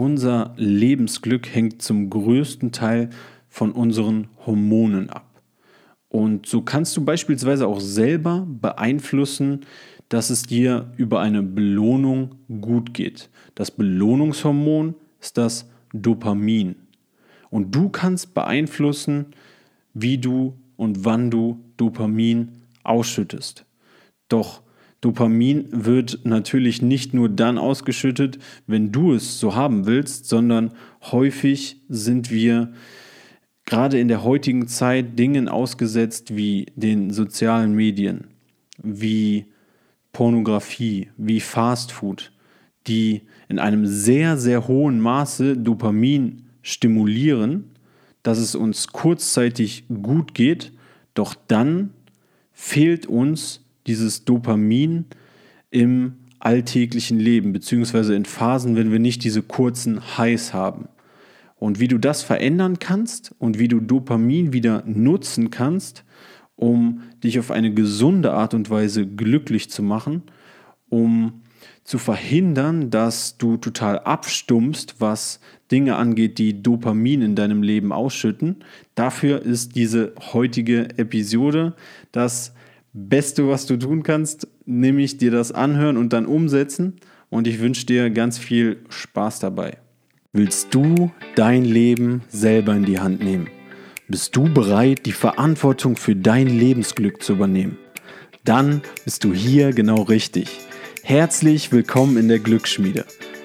Unser Lebensglück hängt zum größten Teil von unseren Hormonen ab. Und so kannst du beispielsweise auch selber beeinflussen, dass es dir über eine Belohnung gut geht. Das Belohnungshormon ist das Dopamin. Und du kannst beeinflussen, wie du und wann du Dopamin ausschüttest. Doch Dopamin wird natürlich nicht nur dann ausgeschüttet, wenn du es so haben willst, sondern häufig sind wir gerade in der heutigen Zeit Dingen ausgesetzt wie den sozialen Medien, wie Pornografie, wie Fastfood, die in einem sehr, sehr hohen Maße Dopamin stimulieren, dass es uns kurzzeitig gut geht, doch dann fehlt uns dieses Dopamin im alltäglichen Leben, beziehungsweise in Phasen, wenn wir nicht diese kurzen Highs haben. Und wie du das verändern kannst und wie du Dopamin wieder nutzen kannst, um dich auf eine gesunde Art und Weise glücklich zu machen, um zu verhindern, dass du total abstumpfst, was Dinge angeht, die Dopamin in deinem Leben ausschütten. Dafür ist diese heutige Episode das Beste, was du tun kannst, nämlich dir das anhören und dann umsetzen. Und ich wünsche dir ganz viel Spaß dabei. Willst du dein Leben selber in die Hand nehmen? Bist du bereit, die Verantwortung für dein Lebensglück zu übernehmen? Dann bist du hier genau richtig. Herzlich willkommen in der Glücksschmiede.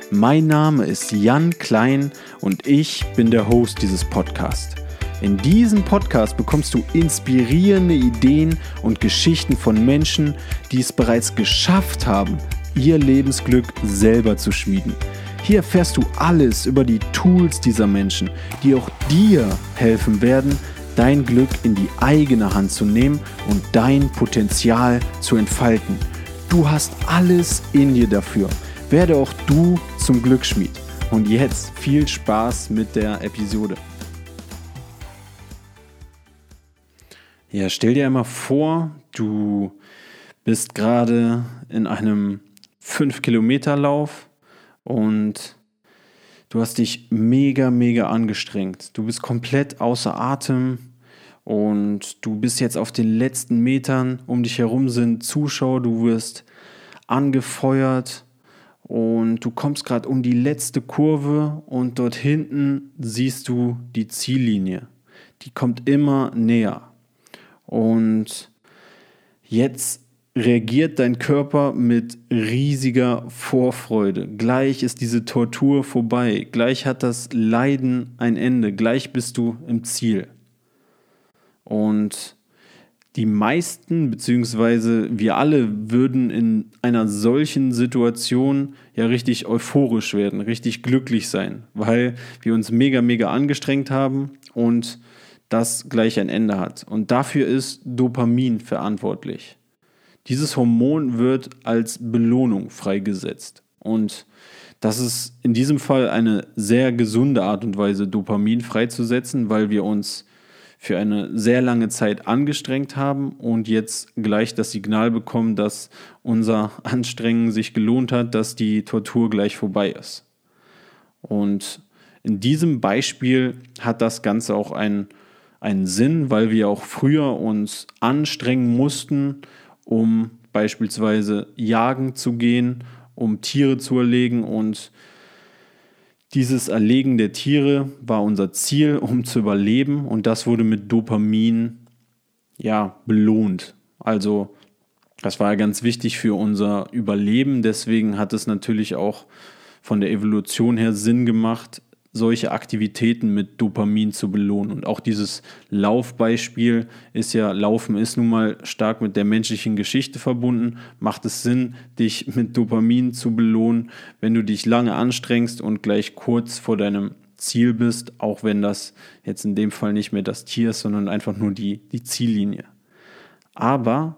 Mein Name ist Jan Klein und ich bin der Host dieses Podcasts. In diesem Podcast bekommst du inspirierende Ideen und Geschichten von Menschen, die es bereits geschafft haben, ihr Lebensglück selber zu schmieden. Hier erfährst du alles über die Tools dieser Menschen, die auch dir helfen werden, dein Glück in die eigene Hand zu nehmen und dein Potenzial zu entfalten. Du hast alles in dir dafür. Werde auch du zum Glücksschmied. Und jetzt viel Spaß mit der Episode. Ja, stell dir einmal vor, du bist gerade in einem 5-Kilometer-Lauf und du hast dich mega, mega angestrengt. Du bist komplett außer Atem und du bist jetzt auf den letzten Metern. Um dich herum sind Zuschauer, du wirst angefeuert und du kommst gerade um die letzte Kurve und dort hinten siehst du die Ziellinie. Die kommt immer näher. Und jetzt reagiert dein Körper mit riesiger Vorfreude. Gleich ist diese Tortur vorbei. Gleich hat das Leiden ein Ende. Gleich bist du im Ziel. Und die meisten, beziehungsweise wir alle, würden in einer solchen Situation ja richtig euphorisch werden, richtig glücklich sein, weil wir uns mega, mega angestrengt haben und das gleich ein Ende hat. Und dafür ist Dopamin verantwortlich. Dieses Hormon wird als Belohnung freigesetzt. Und das ist in diesem Fall eine sehr gesunde Art und Weise, Dopamin freizusetzen, weil wir uns für eine sehr lange Zeit angestrengt haben und jetzt gleich das Signal bekommen, dass unser Anstrengen sich gelohnt hat, dass die Tortur gleich vorbei ist. Und in diesem Beispiel hat das Ganze auch einen, einen Sinn, weil wir auch früher uns anstrengen mussten, um beispielsweise jagen zu gehen, um Tiere zu erlegen. Und dieses Erlegen der Tiere war unser Ziel, um zu überleben. Und das wurde mit Dopamin ja belohnt. Also das war ja ganz wichtig für unser Überleben. Deswegen hat es natürlich auch von der Evolution her Sinn gemacht, solche Aktivitäten mit Dopamin zu belohnen. Und auch dieses Laufbeispiel ist ja, Laufen ist nun mal stark mit der menschlichen Geschichte verbunden. Macht es Sinn, dich mit Dopamin zu belohnen, wenn du dich lange anstrengst und gleich kurz vor deinem Ziel bist, auch wenn das jetzt in dem Fall nicht mehr das Tier ist, sondern einfach nur die, die Ziellinie. Aber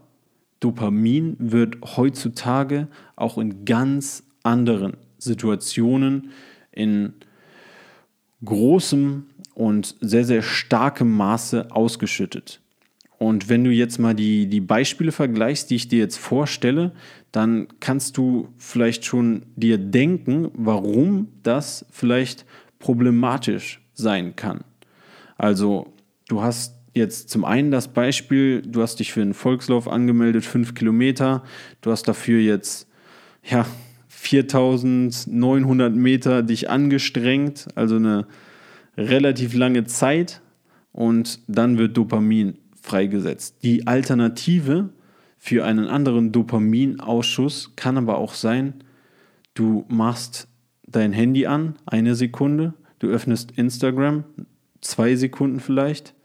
Dopamin wird heutzutage auch in ganz anderen Situationen, in großem und sehr, sehr starkem Maße ausgeschüttet. Und wenn du jetzt mal die, die Beispiele vergleichst, die ich dir jetzt vorstelle, dann kannst du vielleicht schon dir denken, warum das vielleicht problematisch sein kann. Also du hast jetzt zum einen das Beispiel, du hast dich für einen Volkslauf angemeldet, fünf Kilometer, du hast dafür jetzt ja 4900 Meter dich angestrengt, also eine relativ lange Zeit und dann wird Dopamin freigesetzt. Die Alternative für einen anderen Dopaminausschuss kann aber auch sein, du machst dein Handy an, eine Sekunde, du öffnest Instagram, zwei Sekunden vielleicht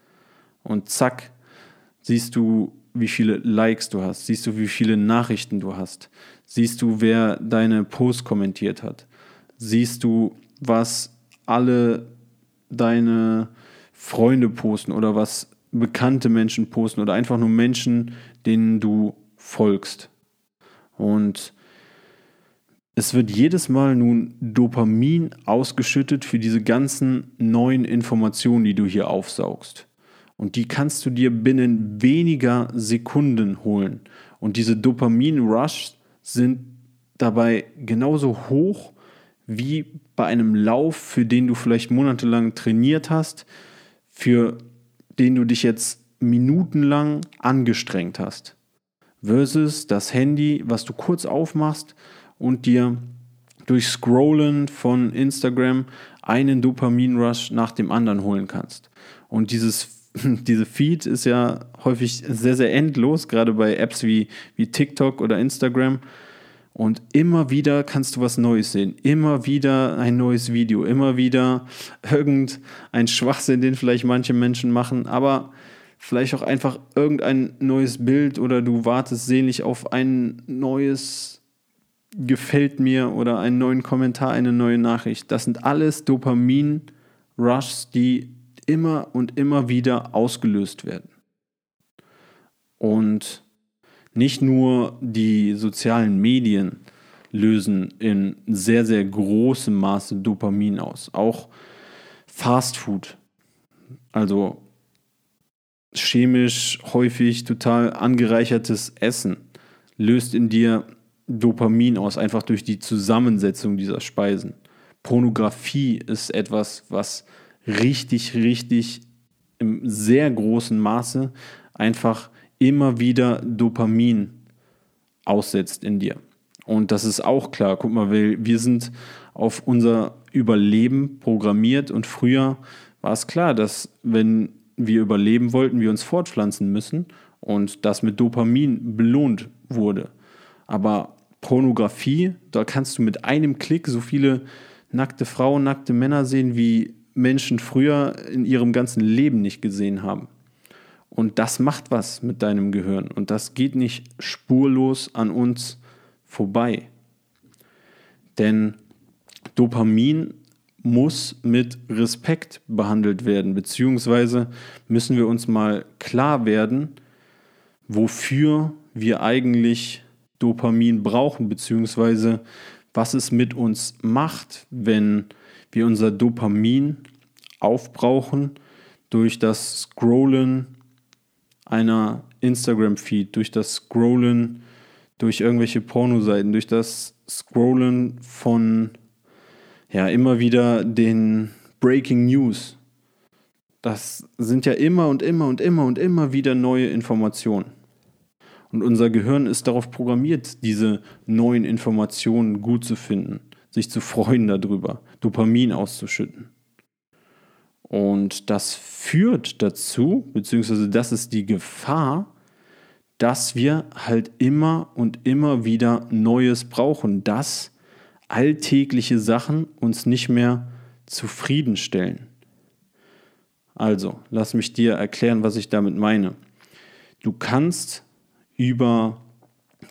und zack, siehst du, wie viele Likes du hast, siehst du, wie viele Nachrichten du hast, siehst du, wer deine Post kommentiert hat, siehst du, was alle deine Freunde posten oder was bekannte Menschen posten oder einfach nur Menschen, denen du folgst. Und es wird jedes Mal nun Dopamin ausgeschüttet für diese ganzen neuen Informationen, die du hier aufsaugst. Und die kannst du dir binnen weniger Sekunden holen. Und diese Dopamin-Rush sind dabei genauso hoch wie bei einem Lauf, für den du vielleicht monatelang trainiert hast, für den du dich jetzt minutenlang angestrengt hast. Versus das Handy, was du kurz aufmachst und dir durch Scrollen von Instagram einen Dopamin-Rush nach dem anderen holen kannst. Und dieses, diese Feed ist ja häufig sehr, sehr endlos, gerade bei Apps wie, wie TikTok oder Instagram. Und immer wieder kannst du was Neues sehen. Immer wieder ein neues Video. Immer wieder irgendein Schwachsinn, den vielleicht manche Menschen machen. Aber vielleicht auch einfach irgendein neues Bild oder du wartest sehnlich auf ein neues gefällt mir oder einen neuen Kommentar, eine neue Nachricht. Das sind alles Dopamin-Rushs, die immer und immer wieder ausgelöst werden. Und nicht nur die sozialen Medien lösen in sehr, sehr großem Maße Dopamin aus. Auch Fast Food, also chemisch häufig total angereichertes Essen, löst in dir Dopamin aus, einfach durch die Zusammensetzung dieser Speisen. Pornografie ist etwas, was richtig, richtig im sehr großen Maße einfach immer wieder Dopamin aussetzt in dir. Und das ist auch klar. Guck mal, wir sind auf unser Überleben programmiert und früher war es klar, dass wenn wir überleben wollten, wir uns fortpflanzen müssen und das mit Dopamin belohnt wurde. Aber Pornografie, da kannst du mit einem Klick so viele nackte Frauen, nackte Männer sehen, wie Menschen früher in ihrem ganzen Leben nicht gesehen haben. Und das macht was mit deinem Gehirn. Und das geht nicht spurlos an uns vorbei. Denn Dopamin muss mit Respekt behandelt werden, beziehungsweise müssen wir uns mal klar werden, wofür wir eigentlich Dopamin brauchen, beziehungsweise was es mit uns macht, wenn wir unser Dopamin aufbrauchen durch das Scrollen einer Instagram-Feed, durch das Scrollen durch irgendwelche Pornoseiten, durch das Scrollen von ja immer wieder den Breaking News. Das sind ja immer und immer und immer und immer wieder neue Informationen. Und unser Gehirn ist darauf programmiert, diese neuen Informationen gut zu finden, sich zu freuen darüber, Dopamin auszuschütten. Und das führt dazu, beziehungsweise das ist die Gefahr, dass wir halt immer und immer wieder Neues brauchen, dass alltägliche Sachen uns nicht mehr zufriedenstellen. Also, lass mich dir erklären, was ich damit meine. Du kannst über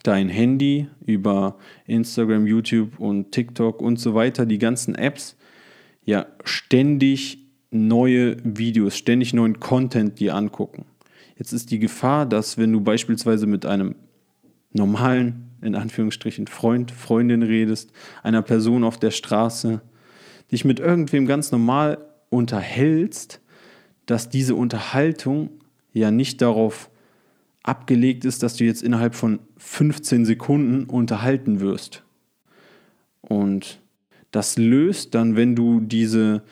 dein Handy, über Instagram, YouTube und TikTok und so weiter, die ganzen Apps, ja ständig neue Videos, ständig neuen Content dir angucken. Jetzt ist die Gefahr, dass wenn du beispielsweise mit einem normalen, in Anführungsstrichen, Freund, Freundin redest, einer Person auf der Straße, dich mit irgendwem ganz normal unterhältst, dass diese Unterhaltung ja nicht darauf abgelegt ist, dass du jetzt innerhalb von 15 Sekunden unterhalten wirst. Und das löst dann, wenn du diese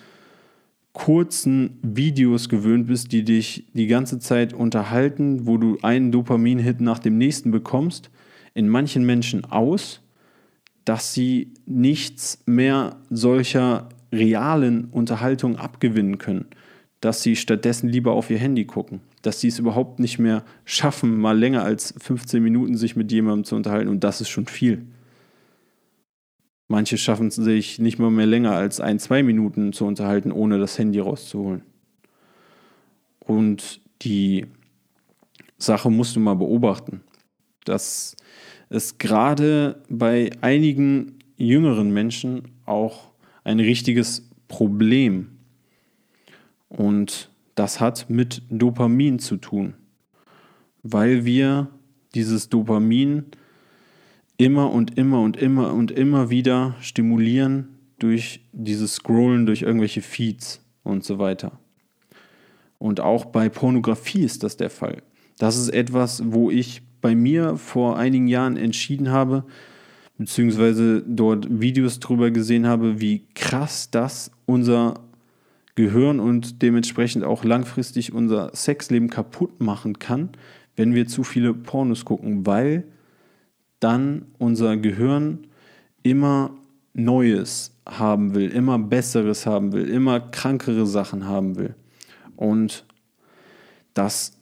kurzen Videos gewöhnt bist, die dich die ganze Zeit unterhalten, wo du einen Dopamin-Hit nach dem nächsten bekommst, in manchen Menschen aus, dass sie nichts mehr solcher realen Unterhaltung abgewinnen können, dass sie stattdessen lieber auf ihr Handy gucken, dass sie es überhaupt nicht mehr schaffen, mal länger als 15 Minuten sich mit jemandem zu unterhalten und das ist schon viel. Manche schaffen es sich nicht mal mehr länger als ein, zwei Minuten zu unterhalten, ohne das Handy rauszuholen. Und die Sache musst du mal beobachten, dass es gerade bei einigen jüngeren Menschen auch ein richtiges Problem und das hat mit Dopamin zu tun, weil wir dieses Dopamin immer und immer und immer und immer wieder stimulieren durch dieses Scrollen, durch irgendwelche Feeds und so weiter. Und auch bei Pornografie ist das der Fall. Das ist etwas, wo ich bei mir vor einigen Jahren entschieden habe, beziehungsweise dort Videos drüber gesehen habe, wie krass das unser Gehirn und dementsprechend auch langfristig unser Sexleben kaputt machen kann, wenn wir zu viele Pornos gucken, weil dann unser Gehirn immer Neues haben will, immer Besseres haben will, immer krankere Sachen haben will. Und das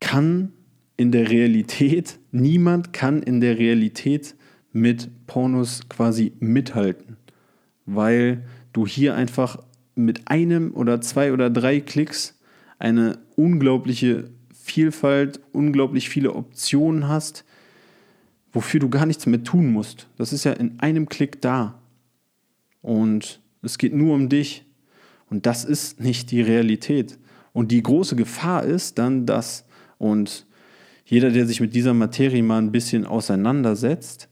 kann in der Realität, niemand kann in der Realität mit Pornos quasi mithalten, weil du hier einfach mit einem oder zwei oder drei Klicks eine unglaubliche Vielfalt, unglaublich viele Optionen hast, wofür du gar nichts mehr tun musst. Das ist ja in einem Klick da. Und es geht nur um dich. Und das ist nicht die Realität. Und die große Gefahr ist dann, dass, und jeder, der sich mit dieser Materie mal ein bisschen auseinandersetzt,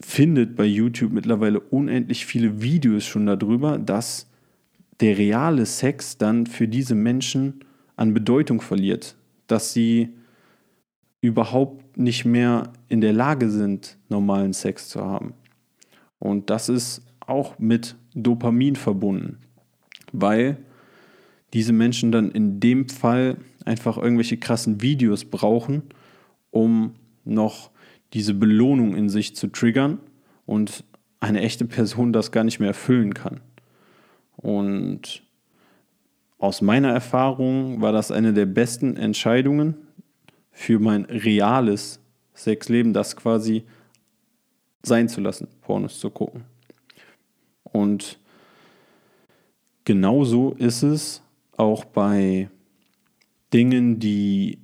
findet bei YouTube mittlerweile unendlich viele Videos schon darüber, dass der reale Sex dann für diese Menschen an Bedeutung verliert. Dass sie überhaupt nicht mehr in der Lage sind, normalen Sex zu haben. Und das ist auch mit Dopamin verbunden, weil diese Menschen dann in dem Fall einfach irgendwelche krassen Videos brauchen, um noch diese Belohnung in sich zu triggern und eine echte Person das gar nicht mehr erfüllen kann. Und aus meiner Erfahrung war das eine der besten Entscheidungen, für mein reales Sexleben, das quasi sein zu lassen, Pornos zu gucken. Und genauso ist es auch bei Dingen, die,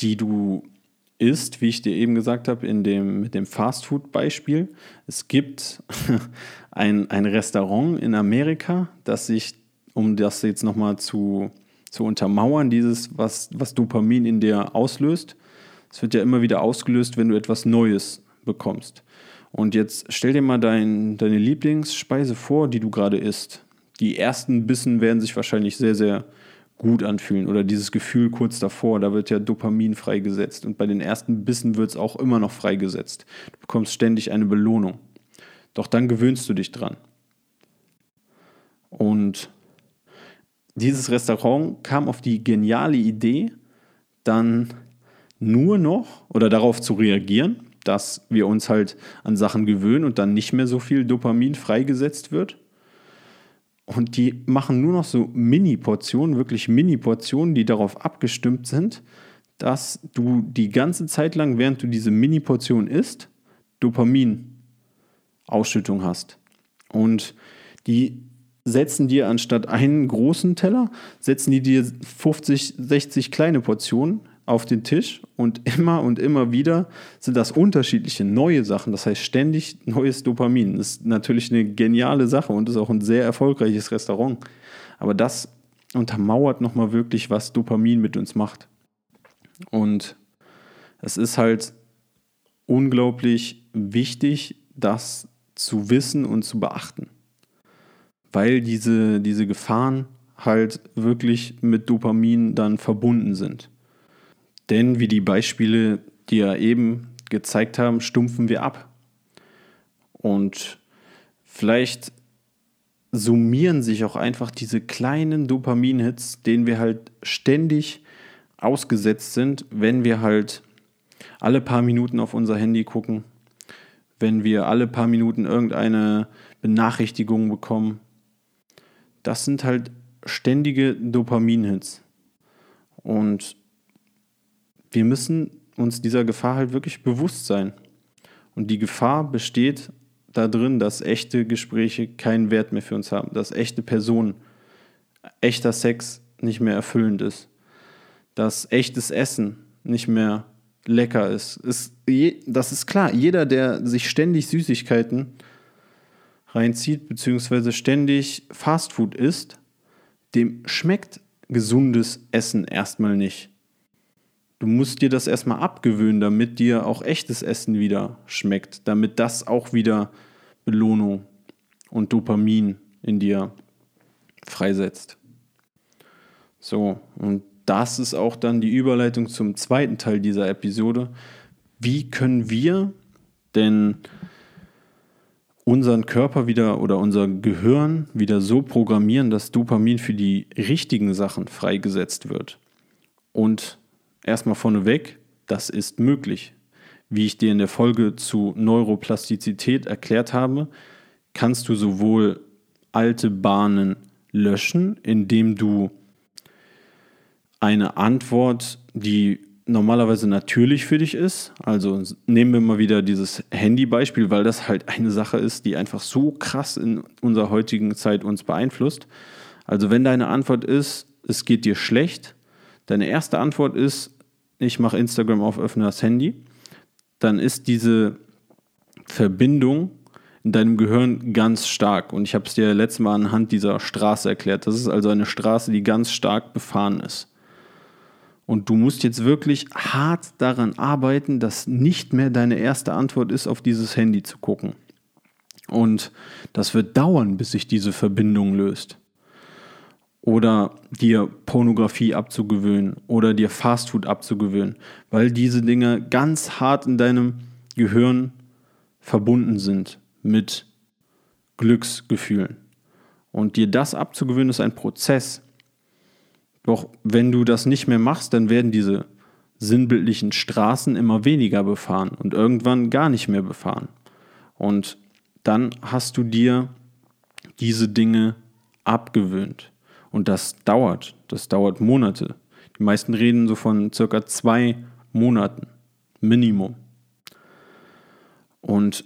die du isst, wie ich dir eben gesagt habe, in dem, mit dem Fastfood-Beispiel. Es gibt ein, ein Restaurant in Amerika, das sich, um das jetzt nochmal zu zu untermauern, dieses, was, was Dopamin in dir auslöst. Es wird ja immer wieder ausgelöst, wenn du etwas Neues bekommst. Und jetzt stell dir mal dein, deine Lieblingsspeise vor, die du gerade isst. Die ersten Bissen werden sich wahrscheinlich sehr, sehr gut anfühlen oder dieses Gefühl kurz davor, da wird ja Dopamin freigesetzt und bei den ersten Bissen wird es auch immer noch freigesetzt. Du bekommst ständig eine Belohnung. Doch dann gewöhnst du dich dran. Und dieses Restaurant kam auf die geniale Idee, dann nur noch oder darauf zu reagieren, dass wir uns halt an Sachen gewöhnen und dann nicht mehr so viel Dopamin freigesetzt wird. Und die machen nur noch so Mini-Portionen, wirklich Mini-Portionen, die darauf abgestimmt sind, dass du die ganze Zeit lang, während du diese Mini-Portion isst, Dopamin-Ausschüttung hast. Und die setzen dir anstatt einen großen Teller, setzen die dir 50, 60 kleine Portionen auf den Tisch und immer und immer wieder sind das unterschiedliche neue Sachen. Das heißt ständig neues Dopamin. Das ist natürlich eine geniale Sache und ist auch ein sehr erfolgreiches Restaurant. Aber das untermauert nochmal wirklich, was Dopamin mit uns macht. Und es ist halt unglaublich wichtig, das zu wissen und zu beachten weil diese, diese Gefahren halt wirklich mit Dopamin dann verbunden sind. Denn wie die Beispiele, die ja eben gezeigt haben, stumpfen wir ab. Und vielleicht summieren sich auch einfach diese kleinen Dopamin-Hits, denen wir halt ständig ausgesetzt sind, wenn wir halt alle paar Minuten auf unser Handy gucken, wenn wir alle paar Minuten irgendeine Benachrichtigung bekommen. Das sind halt ständige Dopamin-Hits. Und wir müssen uns dieser Gefahr halt wirklich bewusst sein. Und die Gefahr besteht da drin, dass echte Gespräche keinen Wert mehr für uns haben, dass echte Personen, echter Sex nicht mehr erfüllend ist, dass echtes Essen nicht mehr lecker ist. ist das ist klar, jeder, der sich ständig Süßigkeiten reinzieht, beziehungsweise ständig Fastfood isst, dem schmeckt gesundes Essen erstmal nicht. Du musst dir das erstmal abgewöhnen, damit dir auch echtes Essen wieder schmeckt, damit das auch wieder Belohnung und Dopamin in dir freisetzt. So, und das ist auch dann die Überleitung zum zweiten Teil dieser Episode. Wie können wir denn unseren Körper wieder oder unser Gehirn wieder so programmieren, dass Dopamin für die richtigen Sachen freigesetzt wird? Und erstmal vorneweg, das ist möglich. Wie ich dir in der Folge zu Neuroplastizität erklärt habe, kannst du sowohl alte Bahnen löschen, indem du eine Antwort, die normalerweise natürlich für dich ist. Also nehmen wir mal wieder dieses Handy-Beispiel, weil das halt eine Sache ist, die einfach so krass in unserer heutigen Zeit uns beeinflusst. Also wenn deine Antwort ist, es geht dir schlecht, deine erste Antwort ist, ich mache Instagram auf, öffne das Handy, dann ist diese Verbindung in deinem Gehirn ganz stark. Und ich habe es dir letztes Mal anhand dieser Straße erklärt. Das ist also eine Straße, die ganz stark befahren ist. Und du musst jetzt wirklich hart daran arbeiten, dass nicht mehr deine erste Antwort ist, auf dieses Handy zu gucken. Und das wird dauern, bis sich diese Verbindung löst oder dir Pornografie abzugewöhnen oder dir Fastfood abzugewöhnen, weil diese Dinge ganz hart in deinem Gehirn verbunden sind mit Glücksgefühlen. Und dir das abzugewöhnen ist ein Prozess. Doch wenn du das nicht mehr machst, dann werden diese sinnbildlichen Straßen immer weniger befahren und irgendwann gar nicht mehr befahren. Und dann hast du dir diese Dinge abgewöhnt. Und das dauert. Das dauert Monate. Die meisten reden so von circa zwei Monaten. Minimum. Und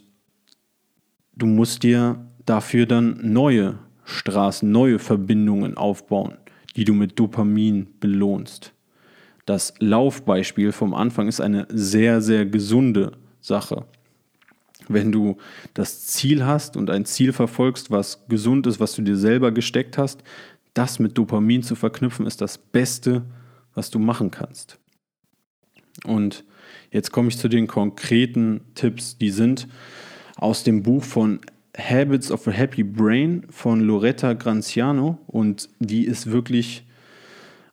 du musst dir dafür dann neue Straßen, neue Verbindungen aufbauen, die du mit Dopamin belohnst. Das Laufbeispiel vom Anfang ist eine sehr, sehr gesunde Sache. Wenn du das Ziel hast und ein Ziel verfolgst, was gesund ist, was du dir selber gesteckt hast, das mit Dopamin zu verknüpfen, ist das Beste, was du machen kannst. Und jetzt komme ich zu den konkreten Tipps, die sind aus dem Buch von Habits of a Happy Brain von Loretta Granciano und die ist wirklich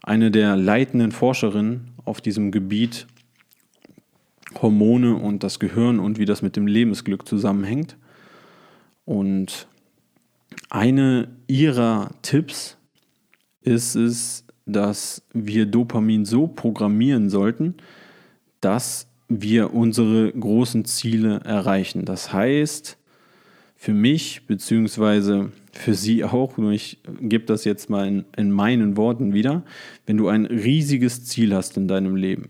eine der leitenden Forscherinnen auf diesem Gebiet Hormone und das Gehirn und wie das mit dem Lebensglück zusammenhängt. Und eine ihrer Tipps ist es, dass wir Dopamin so programmieren sollten, dass wir unsere großen Ziele erreichen. Das heißt, für mich, beziehungsweise für Sie auch, nur ich gebe das jetzt mal in, in meinen Worten wieder, wenn du ein riesiges Ziel hast in deinem Leben,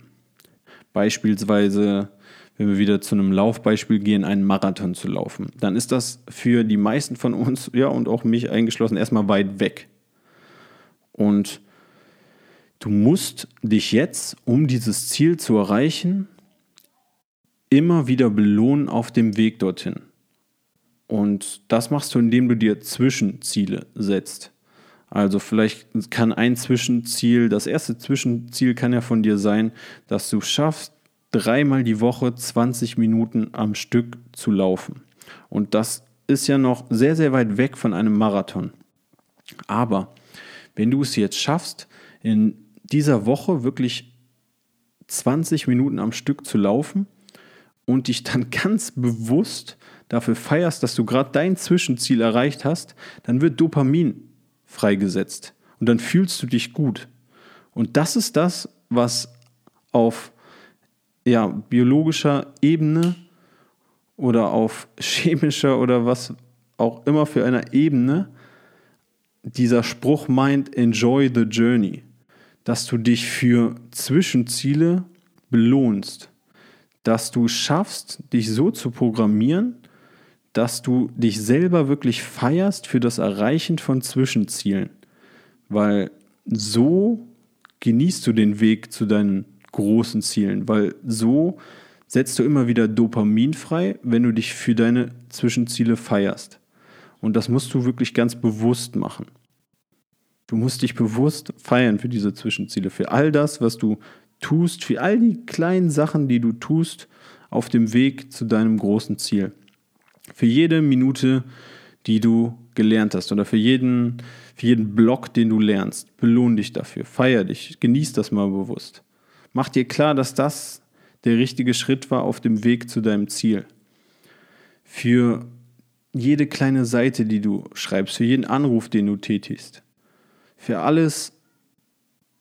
beispielsweise, wenn wir wieder zu einem Laufbeispiel gehen, einen Marathon zu laufen, dann ist das für die meisten von uns, ja und auch mich eingeschlossen, erstmal weit weg. Und du musst dich jetzt, um dieses Ziel zu erreichen, immer wieder belohnen auf dem Weg dorthin. Und das machst du, indem du dir Zwischenziele setzt. Also vielleicht kann ein Zwischenziel, das erste Zwischenziel kann ja von dir sein, dass du schaffst, dreimal die Woche 20 Minuten am Stück zu laufen. Und das ist ja noch sehr, sehr weit weg von einem Marathon. Aber wenn du es jetzt schaffst, in dieser Woche wirklich 20 Minuten am Stück zu laufen und dich dann ganz bewusst dafür feierst, dass du gerade dein Zwischenziel erreicht hast, dann wird Dopamin freigesetzt und dann fühlst du dich gut. Und das ist das, was auf ja, biologischer Ebene oder auf chemischer oder was auch immer für einer Ebene dieser Spruch meint, enjoy the journey, dass du dich für Zwischenziele belohnst, dass du schaffst, dich so zu programmieren, dass du dich selber wirklich feierst für das Erreichen von Zwischenzielen, weil so genießt du den Weg zu deinen großen Zielen, weil so setzt du immer wieder Dopamin frei, wenn du dich für deine Zwischenziele feierst. Und das musst du wirklich ganz bewusst machen. Du musst dich bewusst feiern für diese Zwischenziele, für all das, was du tust, für all die kleinen Sachen, die du tust auf dem Weg zu deinem großen Ziel. Für jede Minute, die du gelernt hast oder für jeden, für jeden Block, den du lernst, belohn dich dafür, feier dich, genieß das mal bewusst. Mach dir klar, dass das der richtige Schritt war auf dem Weg zu deinem Ziel. Für jede kleine Seite, die du schreibst, für jeden Anruf, den du tätigst, für alles,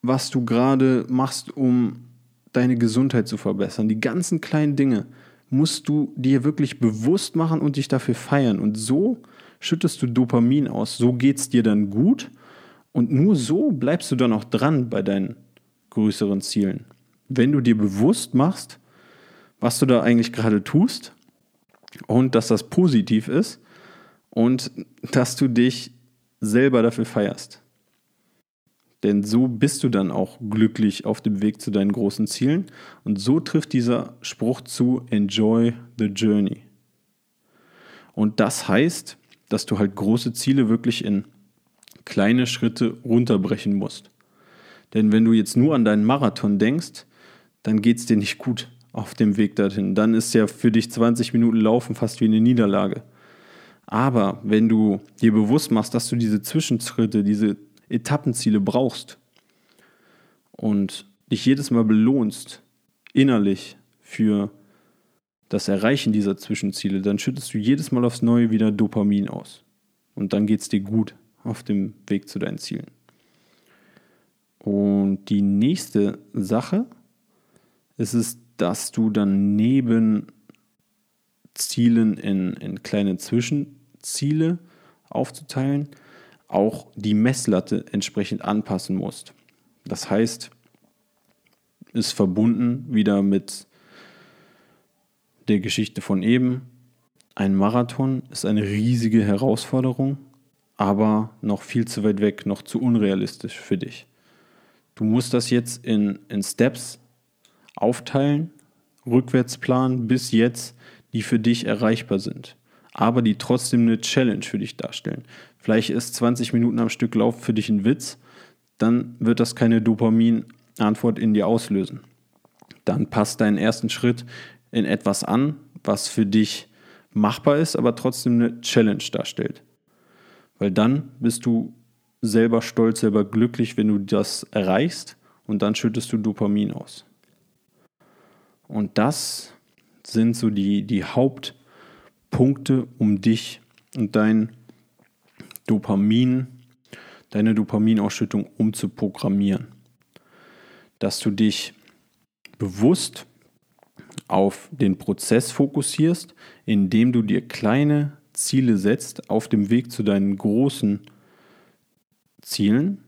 was du gerade machst, um deine Gesundheit zu verbessern, die ganzen kleinen Dinge, musst du dir wirklich bewusst machen und dich dafür feiern. Und so schüttest du Dopamin aus. So geht es dir dann gut. Und nur so bleibst du dann auch dran bei deinen größeren Zielen. Wenn du dir bewusst machst, was du da eigentlich gerade tust und dass das positiv ist und dass du dich selber dafür feierst. Denn so bist du dann auch glücklich auf dem Weg zu deinen großen Zielen. Und so trifft dieser Spruch zu Enjoy the Journey. Und das heißt, dass du halt große Ziele wirklich in kleine Schritte runterbrechen musst. Denn wenn du jetzt nur an deinen Marathon denkst, dann geht es dir nicht gut auf dem Weg dorthin. Dann ist ja für dich 20 Minuten Laufen fast wie eine Niederlage. Aber wenn du dir bewusst machst, dass du diese Zwischenschritte, diese Etappenziele brauchst und dich jedes Mal belohnst, innerlich für das Erreichen dieser Zwischenziele, dann schüttest du jedes Mal aufs Neue wieder Dopamin aus. Und dann geht es dir gut auf dem Weg zu deinen Zielen. Und die nächste Sache ist es, dass du dann neben Zielen in, in kleine Zwischenziele aufzuteilen, auch die Messlatte entsprechend anpassen musst. Das heißt, ist verbunden wieder mit der Geschichte von eben. Ein Marathon ist eine riesige Herausforderung, aber noch viel zu weit weg, noch zu unrealistisch für dich. Du musst das jetzt in, in Steps aufteilen, rückwärts planen bis jetzt, die für dich erreichbar sind, aber die trotzdem eine Challenge für dich darstellen. Vielleicht ist 20 Minuten am Stück Lauf für dich ein Witz, dann wird das keine Dopamin-Antwort in dir auslösen. Dann passt deinen ersten Schritt in etwas an, was für dich machbar ist, aber trotzdem eine Challenge darstellt. Weil dann bist du selber stolz, selber glücklich, wenn du das erreichst und dann schüttest du Dopamin aus. Und das sind so die, die Hauptpunkte, um dich und dein Dopamin, deine Dopaminausschüttung umzuprogrammieren. Dass du dich bewusst auf den Prozess fokussierst, indem du dir kleine Ziele setzt auf dem Weg zu deinen großen Zielen,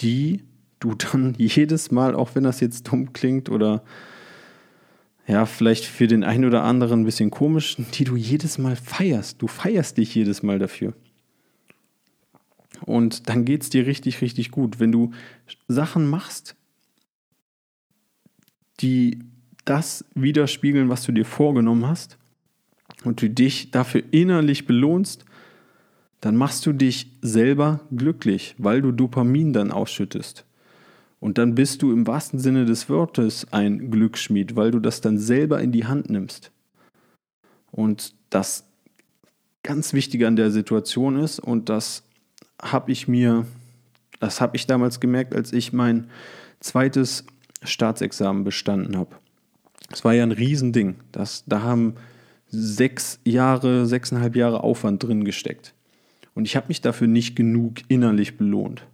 die du dann jedes Mal, auch wenn das jetzt dumm klingt oder ja, vielleicht für den einen oder anderen ein bisschen komisch, die du jedes Mal feierst. Du feierst dich jedes Mal dafür. Und dann geht es dir richtig, richtig gut. Wenn du Sachen machst, die das widerspiegeln, was du dir vorgenommen hast, und du dich dafür innerlich belohnst, dann machst du dich selber glücklich, weil du Dopamin dann ausschüttest. Und dann bist du im wahrsten Sinne des Wortes ein Glücksschmied, weil du das dann selber in die Hand nimmst. Und das ganz Wichtige an der Situation ist, und das habe ich mir, das habe ich damals gemerkt, als ich mein zweites Staatsexamen bestanden habe. Das war ja ein Riesending. Das, da haben sechs Jahre, sechseinhalb Jahre Aufwand drin gesteckt. Und ich habe mich dafür nicht genug innerlich belohnt.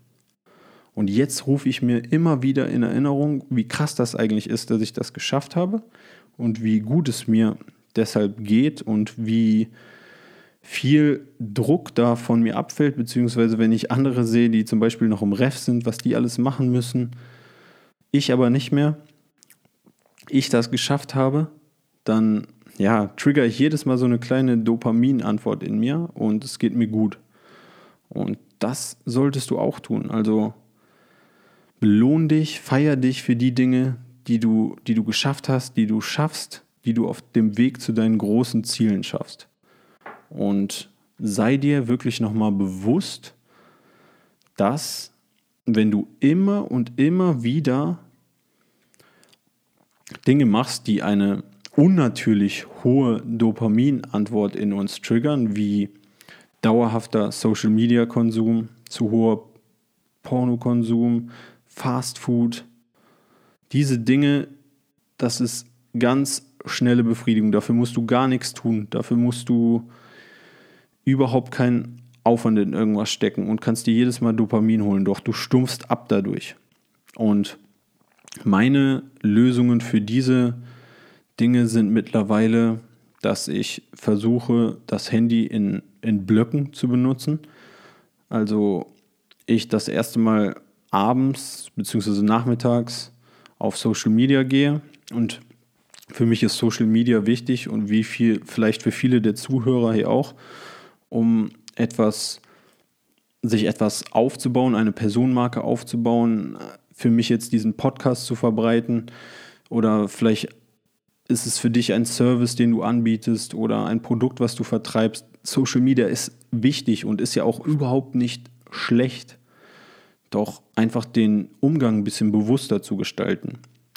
Und jetzt rufe ich mir immer wieder in Erinnerung, wie krass das eigentlich ist, dass ich das geschafft habe und wie gut es mir deshalb geht und wie viel Druck da von mir abfällt, beziehungsweise wenn ich andere sehe, die zum Beispiel noch im Ref sind, was die alles machen müssen, ich aber nicht mehr, ich das geschafft habe, dann ja, trigger ich jedes Mal so eine kleine Dopamin-Antwort in mir und es geht mir gut. Und das solltest du auch tun. Also belohn dich, feier dich für die Dinge, die du, die du geschafft hast, die du schaffst, die du auf dem Weg zu deinen großen Zielen schaffst. Und sei dir wirklich nochmal bewusst, dass wenn du immer und immer wieder Dinge machst, die eine unnatürlich hohe Dopaminantwort in uns triggern, wie dauerhafter Social-Media-Konsum, zu hoher Pornokonsum, Fast Food, diese Dinge, das ist ganz schnelle Befriedigung. Dafür musst du gar nichts tun. Dafür musst du überhaupt keinen Aufwand in irgendwas stecken und kannst dir jedes Mal Dopamin holen. Doch du stumpfst ab dadurch. Und meine Lösungen für diese Dinge sind mittlerweile, dass ich versuche, das Handy in, in Blöcken zu benutzen. Also ich das erste Mal abends bzw. nachmittags auf Social Media gehe und für mich ist Social Media wichtig und wie viel, vielleicht für viele der Zuhörer hier auch, um etwas, sich etwas aufzubauen, eine Personenmarke aufzubauen, für mich jetzt diesen Podcast zu verbreiten oder vielleicht ist es für dich ein Service, den du anbietest oder ein Produkt, was du vertreibst. Social Media ist wichtig und ist ja auch überhaupt nicht schlecht. Doch einfach den Umgang ein bisschen bewusster zu gestalten.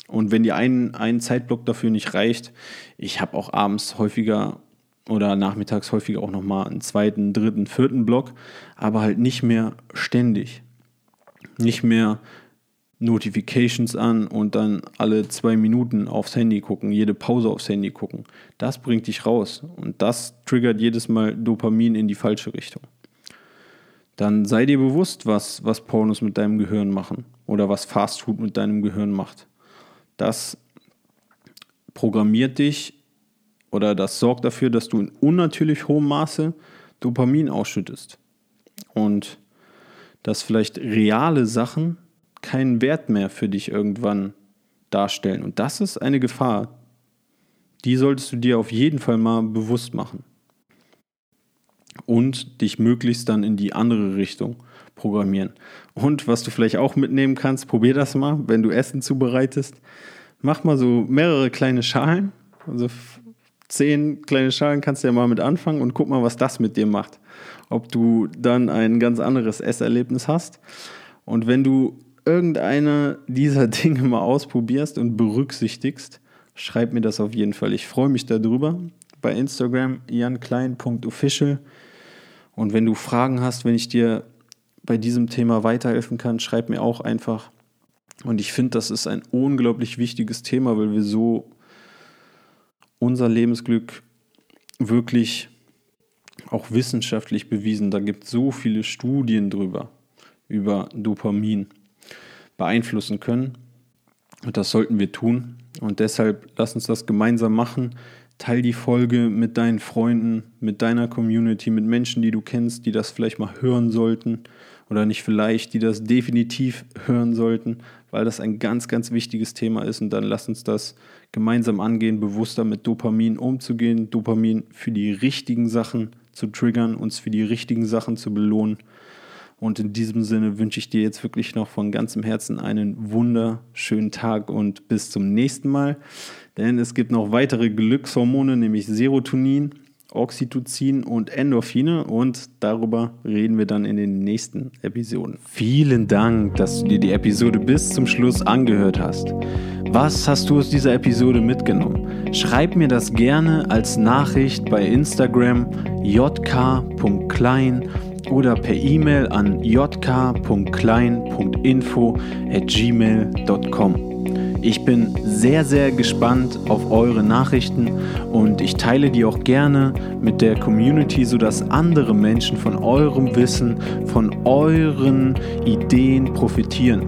Und wenn dir ein, ein Zeitblock dafür nicht reicht, ich habe auch abends häufiger oder nachmittags häufiger auch nochmal einen zweiten, dritten, vierten Block, aber halt nicht mehr ständig. Nicht mehr Notifications an und dann alle zwei Minuten aufs Handy gucken, jede Pause aufs Handy gucken. Das bringt dich raus und das triggert jedes Mal Dopamin in die falsche Richtung. Dann sei dir bewusst, was, was Pornos mit deinem Gehirn machen oder was Fastfood mit deinem Gehirn macht. Das programmiert dich oder das sorgt dafür, dass du in unnatürlich hohem Maße Dopamin ausschüttest. Und dass vielleicht reale Sachen keinen Wert mehr für dich irgendwann darstellen. Und das ist eine Gefahr. Die solltest du dir auf jeden Fall mal bewusst machen. Und dich möglichst dann in die andere Richtung programmieren. Und was du vielleicht auch mitnehmen kannst, probier das mal, wenn du Essen zubereitest. Mach mal so mehrere kleine Schalen. Also zehn kleine Schalen kannst du ja mal mit anfangen und guck mal, was das mit dir macht. Ob du dann ein ganz anderes Esserlebnis hast. Und wenn du irgendeine dieser Dinge mal ausprobierst und berücksichtigst, schreib mir das auf jeden Fall. Ich freue mich darüber. Bei Instagram janklein.official. Und wenn du Fragen hast, wenn ich dir bei diesem Thema weiterhelfen kann, schreib mir auch einfach. Und ich finde, das ist ein unglaublich wichtiges Thema, weil wir so unser Lebensglück wirklich auch wissenschaftlich bewiesen. Da gibt es so viele Studien drüber, über Dopamin beeinflussen können. Und das sollten wir tun. Und deshalb lass uns das gemeinsam machen. Teil die Folge mit deinen Freunden, mit deiner Community, mit Menschen, die du kennst, die das vielleicht mal hören sollten oder nicht vielleicht, die das definitiv hören sollten, weil das ein ganz, ganz wichtiges Thema ist. Und dann lass uns das gemeinsam angehen, bewusster mit Dopamin umzugehen, Dopamin für die richtigen Sachen zu triggern, uns für die richtigen Sachen zu belohnen und in diesem Sinne wünsche ich dir jetzt wirklich noch von ganzem Herzen einen wunderschönen Tag und bis zum nächsten Mal. Denn es gibt noch weitere Glückshormone, nämlich Serotonin, Oxytocin und Endorphine und darüber reden wir dann in den nächsten Episoden. Vielen Dank, dass du dir die Episode bis zum Schluss angehört hast. Was hast du aus dieser Episode mitgenommen? Schreib mir das gerne als Nachricht bei Instagram jk.klein oder per E-Mail an jk.klein.info at gmail.com. Ich bin sehr, sehr gespannt auf eure Nachrichten und ich teile die auch gerne mit der Community, sodass andere Menschen von eurem Wissen, von euren Ideen profitieren.